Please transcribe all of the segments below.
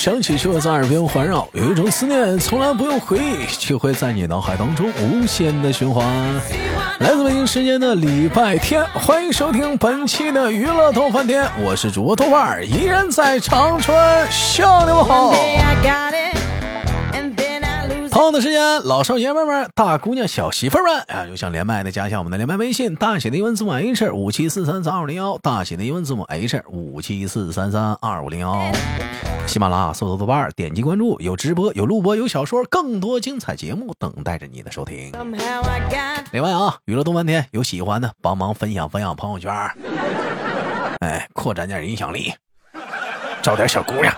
声音从来不用响起，却会在耳边环绕；有一种思念从来不用回忆，却会在你脑海当中无限的循环。来自北京时间的礼拜天，欢迎收听本期的娱乐逗翻天，我是主播豆瓣儿，依然在长春向你们好。同样的时间，老少爷们们、大姑娘、小媳妇们啊，有想连麦的，加一下我们的连麦微信，大写的英文字母 H 五七四三三二五零幺，大写的英文字母 H 五七四三三二五零幺。喜马拉雅搜索豆瓣，点击关注，有直播，有录播，有小说，更多精彩节目等待着你的收听。另外啊，娱乐动半天，有喜欢的帮忙分享分享朋友圈，哎，扩展点影响力，找点小姑娘。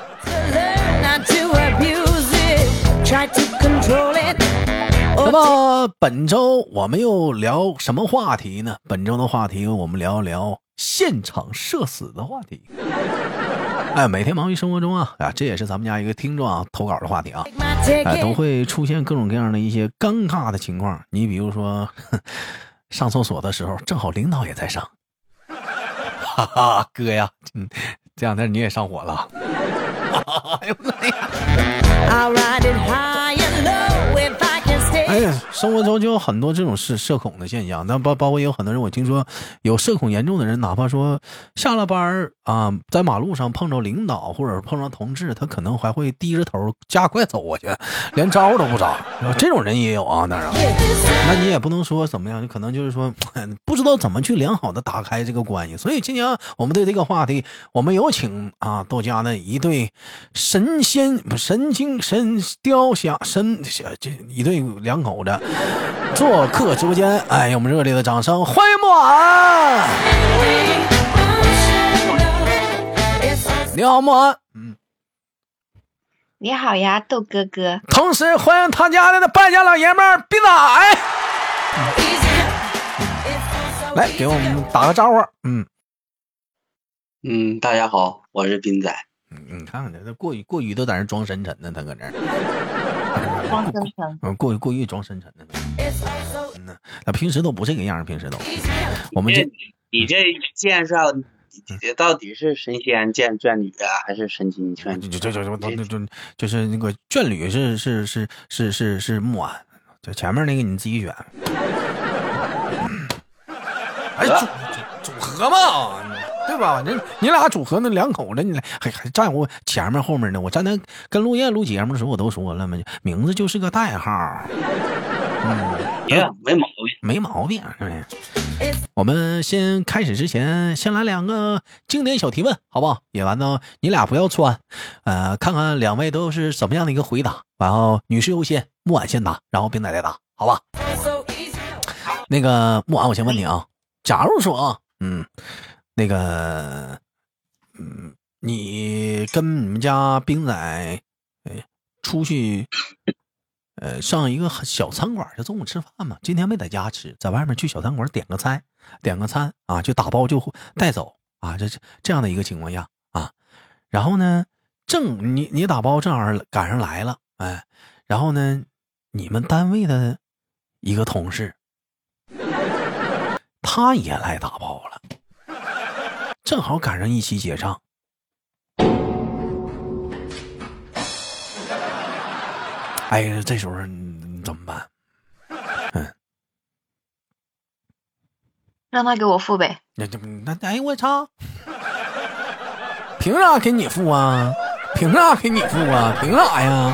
那么本周我们又聊什么话题呢？本周的话题我们聊一聊现场社死的话题。哎，每天忙于生活中啊，啊，这也是咱们家一个听众啊投稿的话题啊，哎，都会出现各种各样的一些尴尬的情况。你比如说，上厕所的时候正好领导也在上，哈哈，哥呀，嗯，这两天你也上火了。哎呦妈呀！生活中就有很多这种社社恐的现象，那包包括有很多人，我听说有社恐严重的人，哪怕说下了班啊，在马路上碰着领导或者碰着同事，他可能还会低着头加快走过去，连招都不招。这种人也有啊，当然，那你也不能说怎么样，你可能就是说不知道怎么去良好的打开这个关系。所以今天我们对这个话题，我们有请啊豆家的一对神仙不神经神雕像神这一对两。口着做客直播间，哎，用我们热烈的掌声欢迎木安！你好，木安。嗯，你好呀，豆哥哥。同时欢迎他家的败家老爷们儿斌仔。来，给我们打个招呼。嗯嗯，大家好，我是斌仔。嗯，你看看他，他过于过于都在那装深沉呢，他搁那装 深沉，嗯，过于过于装深沉的。嗯呐，那平时都不这个样，平时都。我们这，你这介绍，到底是神仙见眷侣啊，还是神仙眷？就就就就就就是那个眷侣是是是是是是木安，就前面那个你自己选。哎，组组合嘛。对吧？你你俩组合那两口子，你俩还还在乎前面后面呢？我站那跟陆燕录节目的时候，我都说了嘛，名字就是个代号。嗯，没没毛病，没毛病。我们先开始之前，先来两个经典小提问，好不好？也完呢，你俩不要穿，呃，看看两位都是什么样的一个回答。然后女士优先，木婉先答，然后冰奶再答，好吧？那个木婉，我先问你啊，假如说啊，嗯。那个，嗯，你跟你们家兵仔，哎，出去，呃，上一个小餐馆，就中午吃饭嘛。今天没在家吃，在外面去小餐馆点个菜，点个餐啊，就打包就带走啊。这这样的一个情况下啊，然后呢，正你你打包正好赶上来了，哎，然后呢，你们单位的一个同事，他也来打包了。正好赶上一起结账，哎呀，这时候怎么办？嗯，让他给我付呗。那这那哎我操！凭啥给你付啊？凭啥给你付啊？凭啥呀？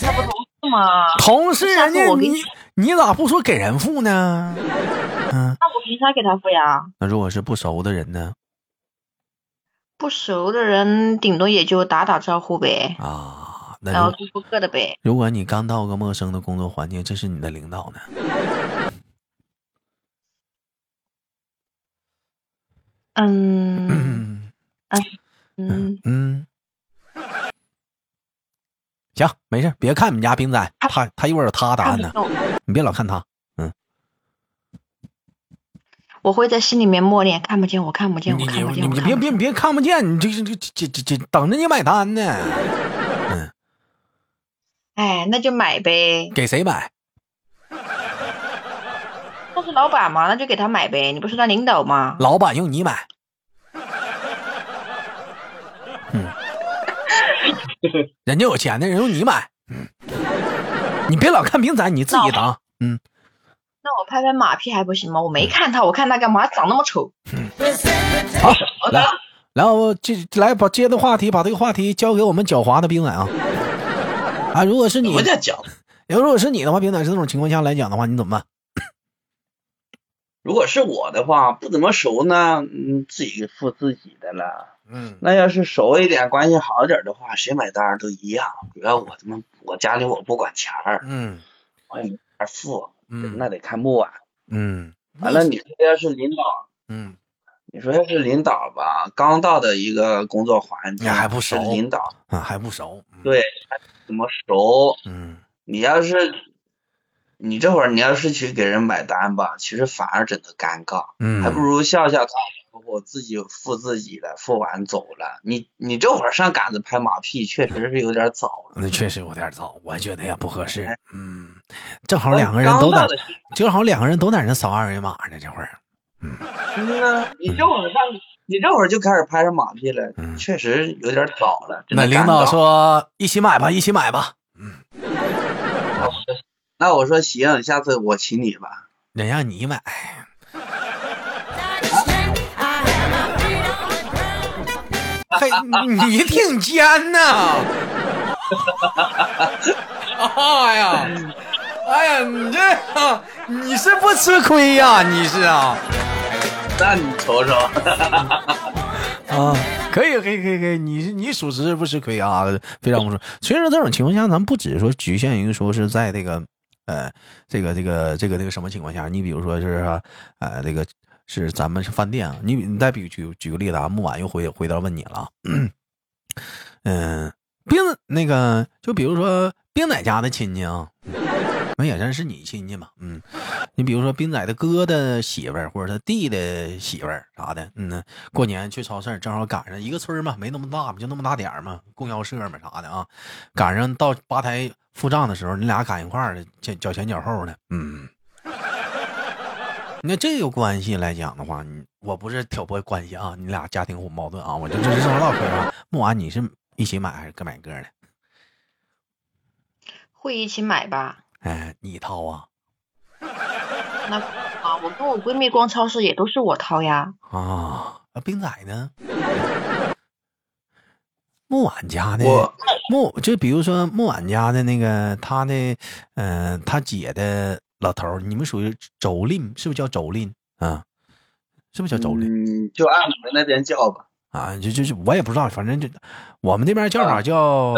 他不同事吗？同事人家你你咋不说给人付呢？嗯，那我凭啥给他付呀？那如果是不熟的人呢？不熟的人，顶多也就打打招呼呗。啊，然后各付各的呗。如果你刚到个陌生的工作环境，这是你的领导呢？嗯 嗯嗯嗯，行，没事，别看你们家冰仔，他他一会儿有他答案呢，你别老看他。我会在心里面默念，看不见我，看不见我，看不见我。你别别别看不见，你这这这这这等着你买单呢。嗯，哎，那就买呗。给谁买？那是老板嘛，那就给他买呗。你不是他领导吗？老板用你买。嗯，人家有钱的人用你买，嗯，你别老看兵仔，你自己当，嗯。那我拍拍马屁还不行吗？我没看他，我看他干嘛？长那么丑。好，来，然后接来把接的话题，把这个话题交给我们狡猾的冰仔啊。啊，如果是你。如果是你的话，冰仔是这种情况下来讲的话，你怎么办？如果是我的话，不怎么熟呢，嗯，自己付自己的了。嗯，那要是熟一点，关系好一点的话，谁买单都一样。主要我他妈我家里我不管钱儿，嗯，我也没法付。嗯，那得看木啊。嗯，完了，你说要是领导，嗯，你说要是领导吧，刚到的一个工作环境，还不熟，领导啊还不熟，对，怎么熟？嗯，你要是，你这会儿你要是去给人买单吧，其实反而整的尴尬，嗯，还不如笑笑他。我自己付自己的，付完走了。你你这会儿上杆子拍马屁，确实是有点早。那确实有点早，我觉得也不合适。嗯，正好两个人都在，正好两个人都在那扫二维码呢。这会儿，嗯，嗯你这会儿上，你这会儿就开始拍上马屁了，确实有点早了。那领导说一起买吧，一起买吧。嗯，那我说行，下次我请你吧。人让你买。嘿，你挺尖呐！哎呀，哎呀，你这你是不吃亏呀？你是啊？那你瞅瞅。啊，可以，可以，可以，可以，你你属实是不吃亏啊，非常不错。所以说这种情况下，咱不只是说局限于说是在这个呃这个这个这个这个什么情况下，你比如说是呃这个。是咱们是饭店啊，你你再比举举个例子啊，木婉又回回到问你了，嗯，冰那个就比如说冰仔家的亲戚啊，那也算是你亲戚嘛，嗯，你比如说兵仔的哥的媳妇儿或者他弟的媳妇儿啥的，嗯，过年去超市正好赶上一个村嘛，没那么大嘛，就那么大点嘛，供销社嘛啥的啊，赶上到吧台付账的时候，你俩赶一块儿的，脚前脚后的，嗯。那这个关系来讲的话，你我不是挑拨关系啊，你俩家庭矛盾啊，我就这是正唠嗑啊。木娃，你是一起买还是各买各的？会一起买吧？哎，你掏啊？那啊，我跟我闺蜜逛超市也都是我掏呀。啊，那冰仔呢？木婉家的木，就比如说木婉家的那个他的，嗯，他姐的。老头儿，你们属于妯娌，是不是叫妯娌啊？是不是叫妯娌？嗯，就按你们那边叫吧。啊，就就是我也不知道，反正就我们这边叫法叫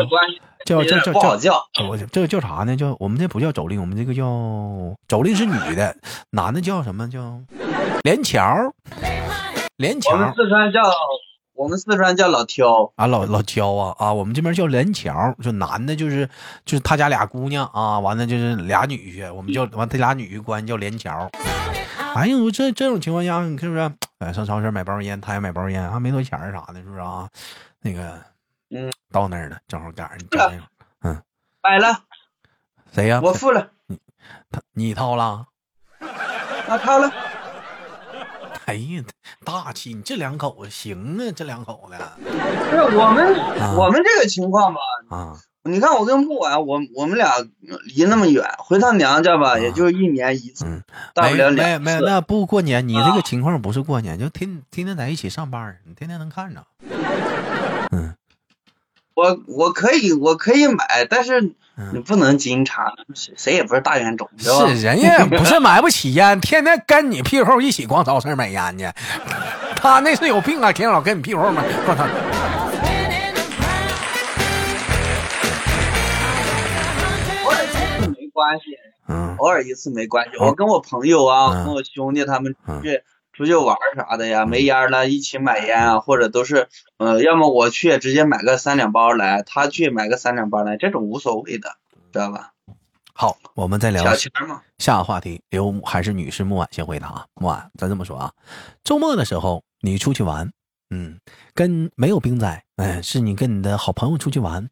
叫叫叫叫叫。我这个叫啥呢？叫我们这不叫妯娌，我们这个叫妯娌是女的，男的叫什么叫连桥？连桥。我们四川叫。我们四川叫老挑啊，老老挑啊啊！我们这边叫连桥，就男的，就是就是他家俩姑娘啊，完了就是俩女婿，我们叫完他俩女婿关系叫连桥。哎呦，这这种情况下，你是不是？哎，上超市买包烟，他也买包烟，还没多钱啥的，是不是啊？那个，嗯，到那儿了，正好赶上你交那个，嗯，买了，谁呀？我付了，你他你掏了，我掏了。哎呀，大气！你这两口子行啊，这两口子。不是我们，我们这个情况吧，啊，你看我跟木婉，我我们俩离那么远，回趟娘家吧，也就一年一次，大不了两次。没没那不过年，你这个情况不是过年，就天天天在一起上班，你天天能看着。嗯，我我可以我可以买，但是。你不能经常，谁也不是大烟种，是人家不是买不起烟，天天跟你屁股一起逛超市买烟去。他那是有病啊，天天老跟你屁股买。我操！关系，嗯，偶尔一次没关系。我跟我朋友啊，跟我兄弟他们出去出去玩啥的呀，没烟了，一起买烟啊，或者都是，呃，要么我去直接买个三两包来，他去买个三两包来，这种无所谓的，知道吧？好，我们再聊小钱嘛。下个话题由还是女士木婉先回答啊，木婉，咱这么说啊，周末的时候你出去玩，嗯，跟没有兵仔，哎，是你跟你的好朋友出去玩，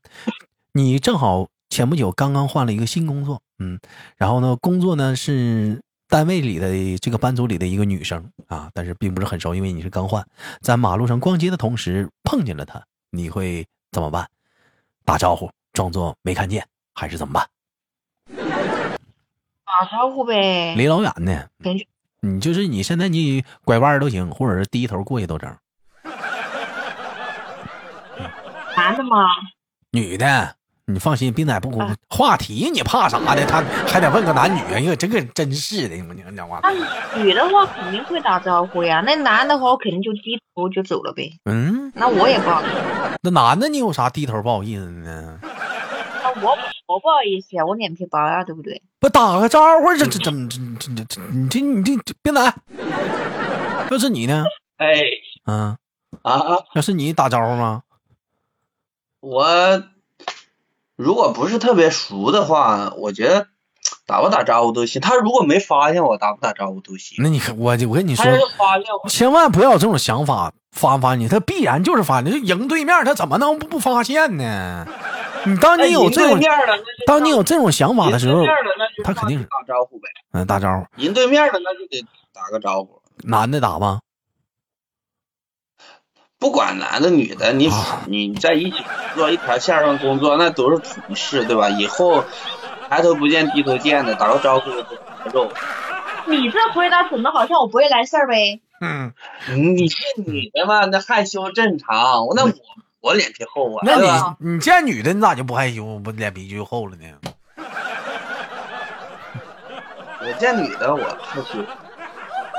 你正好前不久刚刚换了一个新工作，嗯，然后呢，工作呢是。单位里的这个班组里的一个女生啊，但是并不是很熟，因为你是刚换，在马路上逛街的同时碰见了她，你会怎么办？打招呼，装作没看见，还是怎么办？打招呼呗。离老远呢。你就是你现在你拐弯都行，或者是低头过去都成。男的吗？女的。你放心，冰仔不哭。话题你怕啥的？他还得问个男女，因为，这个真是的，你讲讲话。那女的话肯定会打招呼呀，那男的话我肯定就低头就走了呗。嗯，那我也不好意思。那男的你有啥低头不好意思呢？那我我不好意思呀，我脸皮薄呀，对不对？不打个招呼，这这怎么这这这你这你这冰仔，要是你呢？哎，嗯啊，要是你打招呼吗？我。如果不是特别熟的话，我觉得打不打招呼都行。他如果没发现我，打不打招呼都行。那你看我我跟你说，千万不要有这种想法，发不发你，他必然就是发。你赢对面，他怎么能不发现呢？你当你有这种，当你有这种想法的时候，他肯定是打招呼呗。嗯，打招呼。赢对面的那就得打个招呼。男的打吗？不管男的女的，你你在一起做一条线上工作，那都是同事，对吧？以后抬头不见低头见的，打个招呼就肉。你这回答怎么好像我不会来事儿呗？嗯，你是女的嘛，那害羞正常。那我我脸皮厚啊。那你你见女的，你咋就不害羞，不脸皮就厚了呢？我见女的我害羞。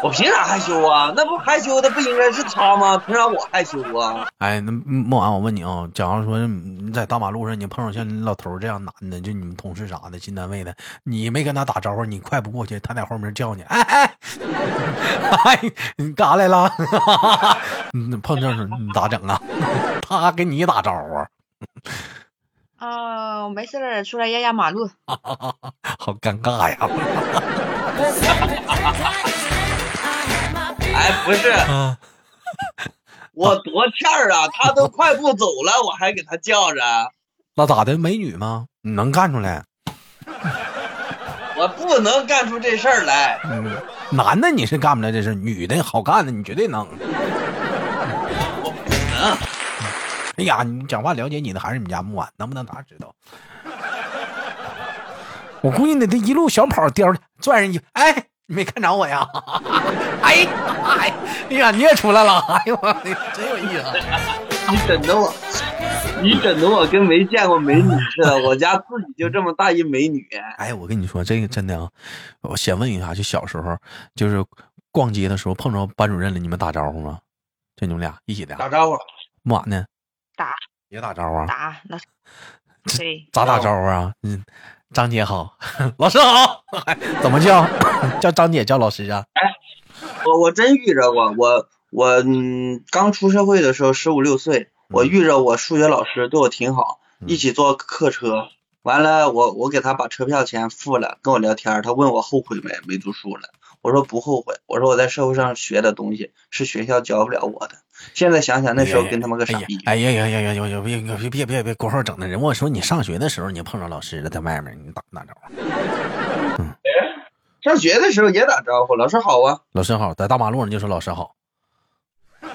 我凭啥害羞啊？那不害羞的不应该是他吗？凭啥我害羞啊？哎，那莫完，我问你啊，假如说你在大马路上，你碰上像你老头这样男的，就你们同事啥的进单位的，你没跟他打招呼，你快不过去，他在后面叫你，哎哎，哎，你干啥来了？你碰上你咋整啊？他给你打招呼。哦，没事儿，出来压压马路。好尴尬呀。哎，不是，我多欠儿啊！他都快步走了，我还给他叫着。那咋的？美女吗？你能干出来？我不能干出这事儿来。嗯，男的你是干不来这事女的好干的你绝对能。我不能。哎呀，你讲话了解你的还是你们家木婉，能不能咋知道？我估计你这一路小跑颠拽人家，哎。你没看着我呀？哎哎哎呀，你也出来了！哎呦我，真有意思！你整的我，你整的我跟没见过美女似的。我家自己就这么大一美女。哎，我跟你说这个真的啊，我先问一下，就小时候就是逛街的时候碰着班主任了，你们打招呼吗？就你们俩一起的？打招呼。木婉呢？打。也打招呼啊？打那。对。咋打招呼啊？嗯。张姐好，老师好，怎么叫？叫张姐，叫老师啊？哎，我我真遇着过，我我刚出社会的时候十五六岁，我遇着我数学老师对我挺好，一起坐客车，完了我我给他把车票钱付了，跟我聊天，他问我后悔没？没读书了。我说不后悔，我说我在社会上学的东西是学校教不了我的。现在想想那时候跟他们个傻逼。哎呀呀呀呀呀呀！别别别别别，过后整的人。我说你上学的时候你碰着老师了，在外面你打不打招呼？嗯，上学的时候也打招呼，老师好啊。老师好，在大马路上就说老师好。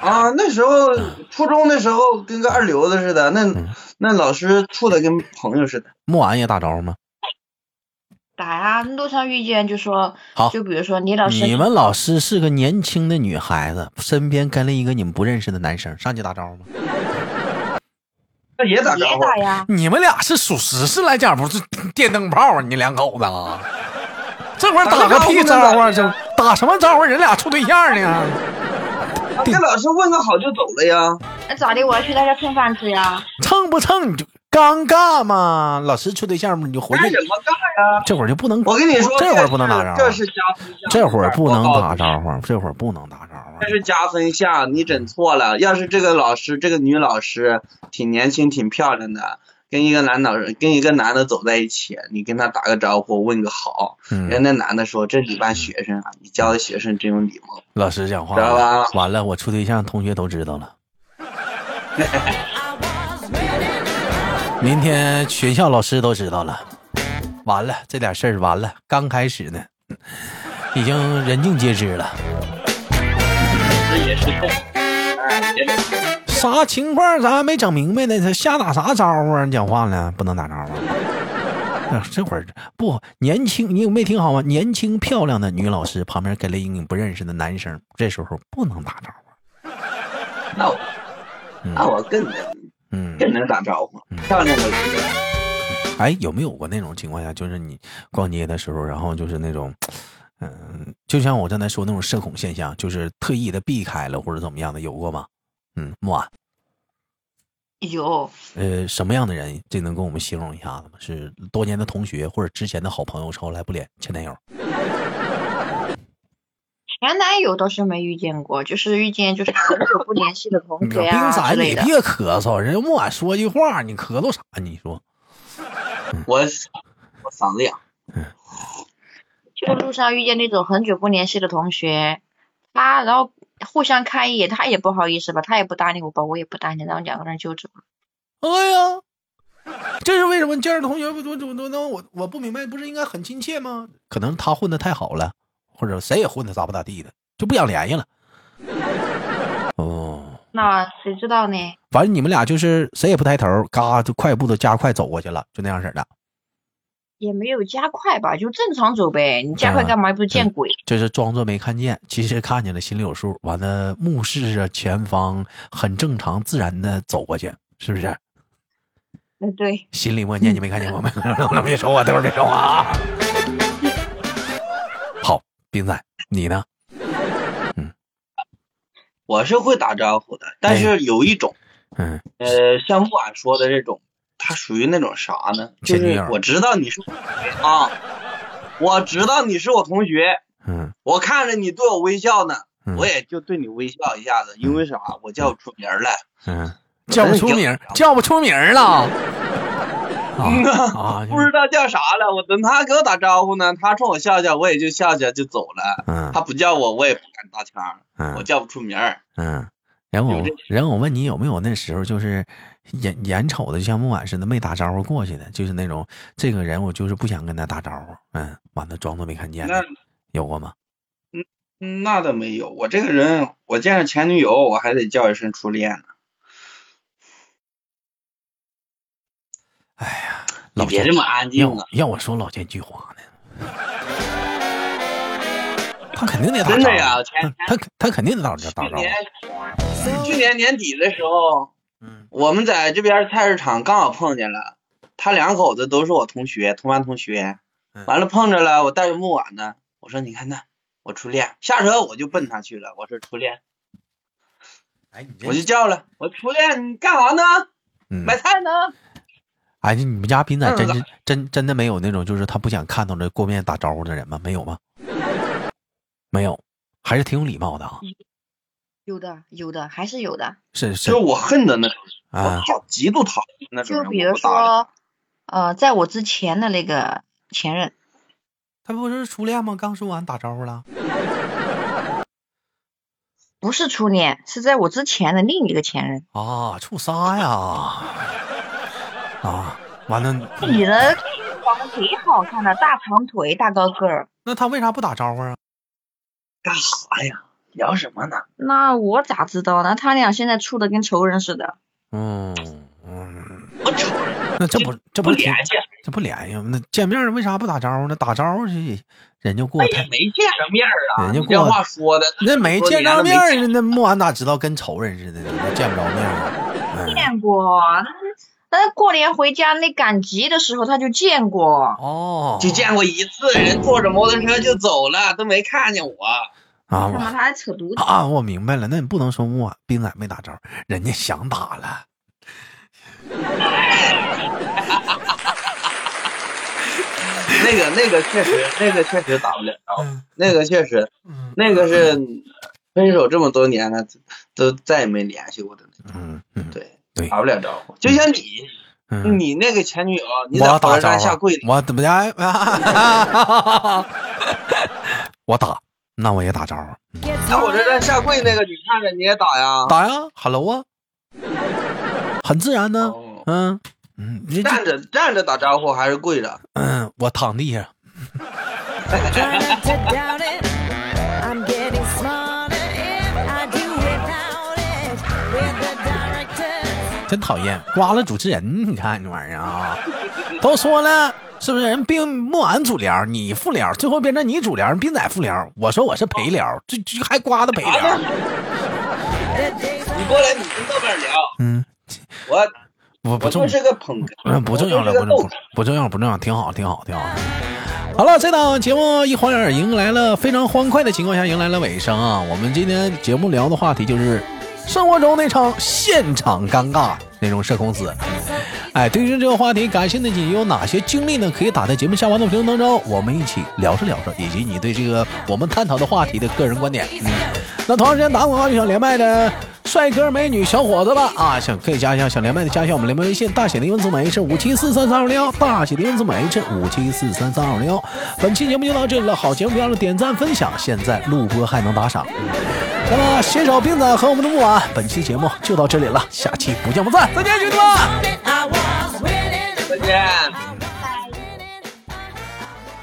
啊，那时候初中的时候跟个二流子似的，那那老师处的跟朋友似的。木完也打招呼吗？打呀，路上遇见就说好，就比如说你老师，你们老师是个年轻的女孩子，身边跟了一个你们不认识的男生，上去打招呼吗？那也打招呼呀。你们俩是属实是来讲，不是电灯泡啊？你两口子，这会儿打个屁招呼，就打什么招呼？人俩处对象呢？那老师问个好就走了呀？那咋的？我要去他家蹭饭吃呀？蹭不蹭你就。尴尬嘛，老师处对象嘛，你就回去。什么尬呀？这会儿就不能。我跟你说，这会儿不能打招呼。这是加分项。这会儿不能打招呼，这会儿不能打招呼。这是加分项，你整错了。要是这个老师，这个女老师挺年轻、挺漂亮的，跟一个男老师，跟一个男的走在一起，你跟他打个招呼，问个好。嗯。人那男的说：“这是你班学生啊，你教的学生真有礼貌。”老师讲话。知道吧？完了，我处对象，同学都知道了。明天学校老师都知道了，完了，这点事儿完了，刚开始呢，已经人尽皆知了。这也是啥情况？咱还没整明白呢，他瞎打啥招呼啊？你讲话呢，不能打招呼。这会儿不年轻，你有没听好吗？年轻漂亮的女老师旁边跟了一个不认识的男生，这时候不能打招呼。那我，那我更能，嗯，更能打招呼。漂亮的。哎，有没有过那种情况下，就是你逛街的时候，然后就是那种，嗯，就像我刚才说那种社恐现象，就是特意的避开了或者怎么样的，有过吗？嗯，木婉。有。呃，什么样的人？这能跟我们形容一下子吗？是多年的同学，或者之前的好朋友，后来不联前男友？前男友倒是没遇见过，就是遇见就是很久不联系的同学啊之类的。你别咳嗽，人家木婉说句话，你咳嗽啥？你说。我我嗓子痒。就路上遇见那种很久不联系的同学，他然后互相看一眼，他也不好意思吧，他也不搭理我吧，我也不搭理，然后两个人就走了。哎呀，这是为什么？见着同学不怎么怎么我我不明白，不是应该很亲切吗？可能他混的太好了，或者谁也混的咋不咋地的，就不想联系了。哦，那谁知道呢？反正你们俩就是谁也不抬头，嘎就快步的加快走过去了，就那样式的。也没有加快吧，就正常走呗。你加快干嘛？又不是见鬼。就是装作没看见，其实看见了，心里有数。完了，目视着前方，很正常自然的走过去，是不是？嗯，对。心里默念：你没看见我们？别说话，等会儿别说话啊。你呢？嗯，我是会打招呼的，但是有一种，嗯，呃，像木婉说的这种。他属于那种啥呢？就是我知道你是啊，我知道你是我同学，嗯，我看着你对我微笑呢，我也就对你微笑一下子，因为啥？我叫不出名了，嗯，叫不出名，叫不出名了，啊，不知道叫啥了。我等他给我打招呼呢，他冲我笑笑，我也就笑笑就走了，嗯，他不叫我，我也不敢搭腔，嗯，我叫不出名，嗯。然后，然后我问你有没有那时候就是眼眼瞅的像木婉似的没打招呼过去的，就是那种这个人我就是不想跟他打招呼，嗯，完了装作没看见，有过吗？嗯，那倒没有。我这个人，我见着前女友我还得叫一声初恋呢。哎呀，你别这么安静啊！要我说老奸巨猾呢。他肯定得打真的呀，他他肯定得打打招呼。去年年底的时候，嗯，我们在这边菜市场刚好碰见了，他两口子都是我同学，同班同学。完了碰着了，我带着木碗呢，我说你看那我初恋，下车我就奔他去了，我说初恋，哎，我就叫了，我初恋你干啥呢？买菜呢？哎，你们家斌仔真是真真的没有那种就是他不想看到这过面打招呼的人吗？没有吗？没有，还是挺有礼貌的啊。有的，有的，还是有的。是是，就是我恨的那种，我讨极度讨厌那种。就比如说，呃，在我之前的那个前任，他不是初恋吗？刚说完打招呼了。不是初恋，是在我之前的另一个前任。啊，处啥呀？啊，完了。你的长得贼好看的，大长腿，大高个儿。那他为啥不打招呼啊？干啥呀？聊什么呢？那我咋知道呢？他俩现在处的跟仇人似的。嗯嗯。我？那这不这不联系？这不联系？那见面为啥不打招呼呢？打招呼去，人家过。也没见着面啊。人家过。话说的。那没见着面那木安咋知道跟仇人似的？见不着面。见过。那过年回家那赶集的时候他就见过。哦。就见过一次，人坐着摩托车就走了，都没看见我。啊，他还扯犊子啊！我明白了，那你不能说木冰仔没打招，人家想打了。那个那个确实，那个确实打不了招呼，那个确实，那个是分手这么多年了，都再也没联系过的。嗯嗯，对对，打不了招呼。就像你，你那个前女友，你在火车站下跪，我怎么的？我打。那我也打招呼。那我这在下跪那个，你看着你也打呀？打呀，Hello 啊，很自然呢。嗯嗯，站着站着打招呼还是跪着？嗯，我躺地下。真讨厌，刮了主持人，你看这玩意儿啊！都说了，是不是人并木完主聊，你副聊，最后变成你主聊，斌仔副聊。我说我是陪聊，这这还刮的陪聊。你过来，你跟豆瓣聊。嗯，我不不重，是个捧哏，不重要了，不重要不重要，不重要，挺好，挺好，挺好。好了，这档节目一晃眼迎来了非常欢快的情况下迎来了尾声啊！我们今天节目聊的话题就是生活中那场现场尴尬那种社恐死。哎，对于这个话题感兴趣的你有哪些经历呢？可以打在节目下方的评论当中，我们一起聊着聊着，以及你对这个我们探讨的话题的个人观点。嗯，那同时间打广告就想连麦的。帅哥美女小伙子吧啊，想可以加一下，想连麦的加一下我们连麦微信，大写的英文字母 H 五七四三三二零幺，大写的英文字母 H 五七四三三二零幺。本期节目就到这里了，好节目别忘了点赞分享，现在录播还能打赏。那么携手冰仔和我们的木婉，本期节目就到这里了，下期不见不散，再见，兄弟们，再见，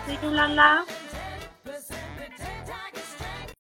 嘟嘟，啦啦。